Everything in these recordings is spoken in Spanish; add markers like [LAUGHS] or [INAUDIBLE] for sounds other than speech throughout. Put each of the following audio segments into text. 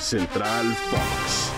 Central Fox.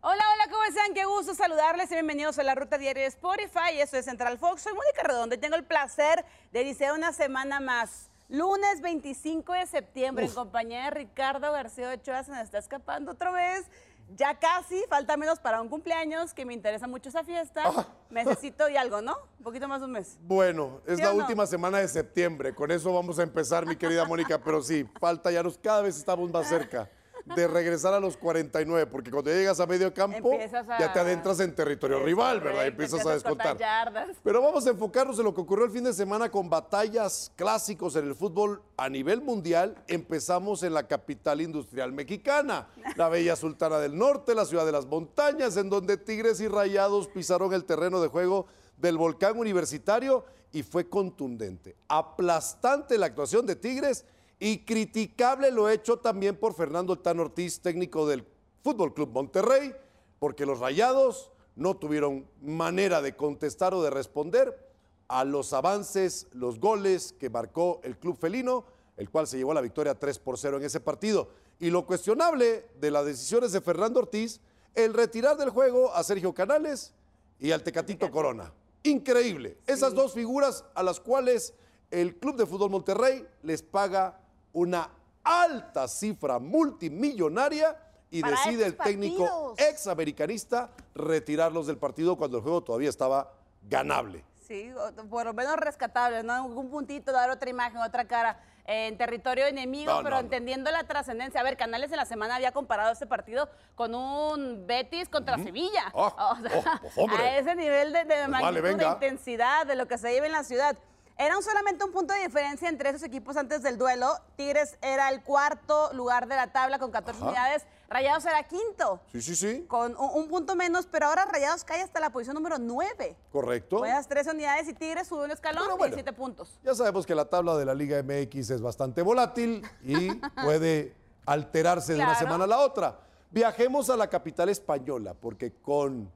Hola, hola, ¿cómo están? Qué gusto saludarles y bienvenidos a la Ruta Diaria de Spotify. Esto es Central Fox. Soy Mónica Redondo y tengo el placer de iniciar una semana más. Lunes 25 de septiembre, en compañía de Ricardo García Ochoa, se nos está escapando otra vez. Ya casi, falta menos para un cumpleaños, que me interesa mucho esa fiesta. Ah. [LAUGHS] Necesito y algo, ¿no? Un poquito más de un mes. Bueno, es ¿Sí la no? última semana de septiembre. Con eso vamos a empezar, mi querida Mónica. Pero sí, falta ya nos, cada vez estamos más cerca [LAUGHS] de regresar a los 49, porque cuando llegas a medio campo, a- ya te adentras en territorio rival, ¿verdad? Y empiezas a descontar. yardas. Pero vamos a enfocarnos en lo que ocurrió el fin de semana con batallas clásicos en el fútbol a nivel mundial. Empezamos en la capital industrial mexicana, la bella Sultana del Norte, la ciudad de las montañas, en donde Tigres y Rayados pisaron el terreno de juego del volcán universitario y fue contundente. Aplastante la actuación de Tigres y criticable lo hecho también por Fernando Tan Ortiz, técnico del Fútbol Club Monterrey, porque los Rayados no tuvieron manera de contestar o de responder a los avances, los goles que marcó el club felino, el cual se llevó la victoria 3 por 0 en ese partido. Y lo cuestionable de las decisiones de Fernando Ortiz, el retirar del juego a Sergio Canales y al Tecatito Corona. Increíble. Esas dos figuras a las cuales el Club de Fútbol Monterrey les paga una alta cifra multimillonaria y Para decide el técnico ex-americanista retirarlos del partido cuando el juego todavía estaba ganable. Sí, por lo menos rescatable, ¿no? Un puntito, dar otra imagen, otra cara eh, en territorio enemigo, No, pero no, no. entendiendo la trascendencia. A ver, Canales en la semana había comparado este partido con un Betis contra Sevilla. Ah, [LAUGHS] O sea, oh, pues, a ese nivel de, de Pues magnitud, vale, de intensidad, de lo que se lleva en la ciudad. Era un- solamente un punto de diferencia entre esos equipos antes del duelo. Tigres era el cuarto lugar de la tabla con 14 Ajá. unidades. Rayados era quinto Sí, sí, sí. con un, un punto menos, pero ahora Rayados cae hasta la posición número 9. Correcto. Buenas tres unidades y Tigres sube un escalón bueno. y siete puntos. Ya sabemos que la tabla de la Liga MX es bastante volátil y [LAUGHS] puede alterarse de una semana a la otra. Viajemos a la capital española, porque con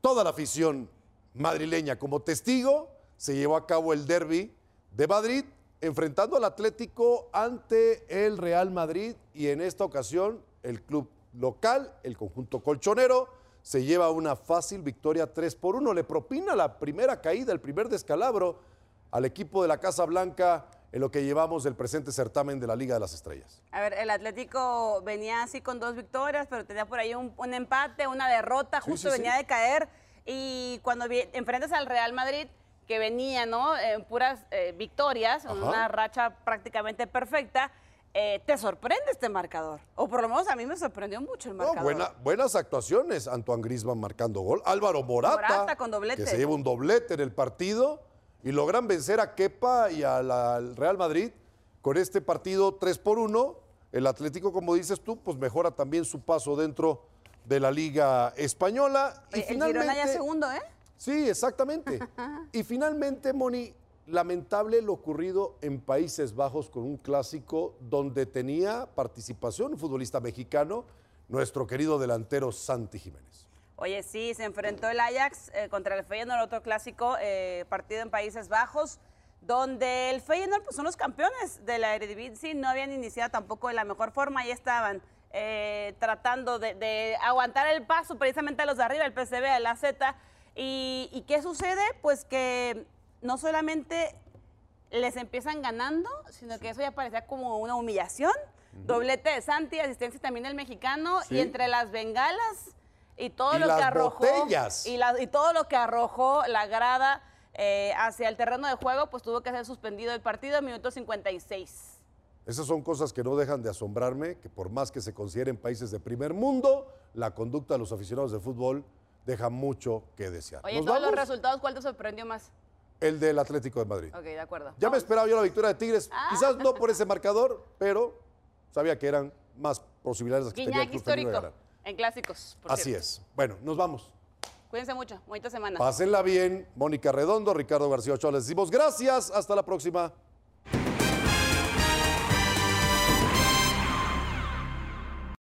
toda la afición madrileña como testigo, se llevó a cabo el derby de Madrid, enfrentando al Atlético ante el Real Madrid y en esta ocasión el club local, el conjunto colchonero, se lleva una fácil victoria 3 por 1. Le propina la primera caída, el primer descalabro al equipo de la Casa Blanca en lo que llevamos del presente certamen de la Liga de las Estrellas. A ver, el Atlético venía así con dos victorias, pero tenía por ahí un, un empate, una derrota, justo sí, sí. venía de caer. Y cuando vi- enfrentas al Real Madrid, que venía, ¿no? En puras eh, victorias, en Ajá. una racha prácticamente perfecta, eh, te sorprende este marcador. O por lo menos a mí me sorprendió mucho el No, marcador. buena- buenas actuaciones. Antoine Grisman marcando gol. Álvaro Morata, Morata con doblete. que se lleva un doblete en el partido. Y logran vencer a Kepa y al Real Madrid con este partido 3 por 1. El Atlético, como dices tú, pues mejora también su paso dentro de la Liga Española. Y el Girona ya finalmente, segundo, ¿eh? Sí, exactamente. [LAUGHS] y finalmente, Moni, lamentable lo ocurrido en Países Bajos con un clásico donde tenía participación un futbolista mexicano, nuestro querido delantero Santi Jiménez. Oye, sí, se enfrentó el Ajax eh, contra el Feyenoord, otro clásico eh, partido en Países Bajos, donde el Feyenoord pues, son los campeones de la Eredivisie, no habían iniciado tampoco de la mejor forma, ahí estaban eh, tratando de, de aguantar el paso precisamente a los de arriba, el PSV, el AZ. ¿Y, ¿Y qué sucede? Pues que no solamente les empiezan ganando, sino que eso ya parecía como una humillación. Doblete de Santi, asistencia también del mexicano, Sí. y entre las bengalas y todo Y lo que arrojó. botellas. Y, la- y todo lo que arrojó la grada eh, hacia el terreno de juego, pues tuvo que ser suspendido el partido en minuto 56. Esas son cosas que no dejan de asombrarme, que por más que se consideren países de primer mundo, la conducta de los aficionados de fútbol deja mucho que desear. Oye, ¿Nos todos los vamos? resultados, ¿cuál te sorprendió más? El del Atlético de Madrid. Ok, de acuerdo. Ya me esperaba yo la victoria de Tigres, Ah. quizás no por ese [LAUGHS] marcador, pero sabía que eran más posibilidades las que tenía el Femenino de histórico ganar. en clásicos. por Así cierto. es. Bueno, nos vamos. Cuídense mucho. Bonita semana. Pásenla bien. Mónica Redondo, Ricardo García Ochoa. Les decimos gracias. Hasta la próxima.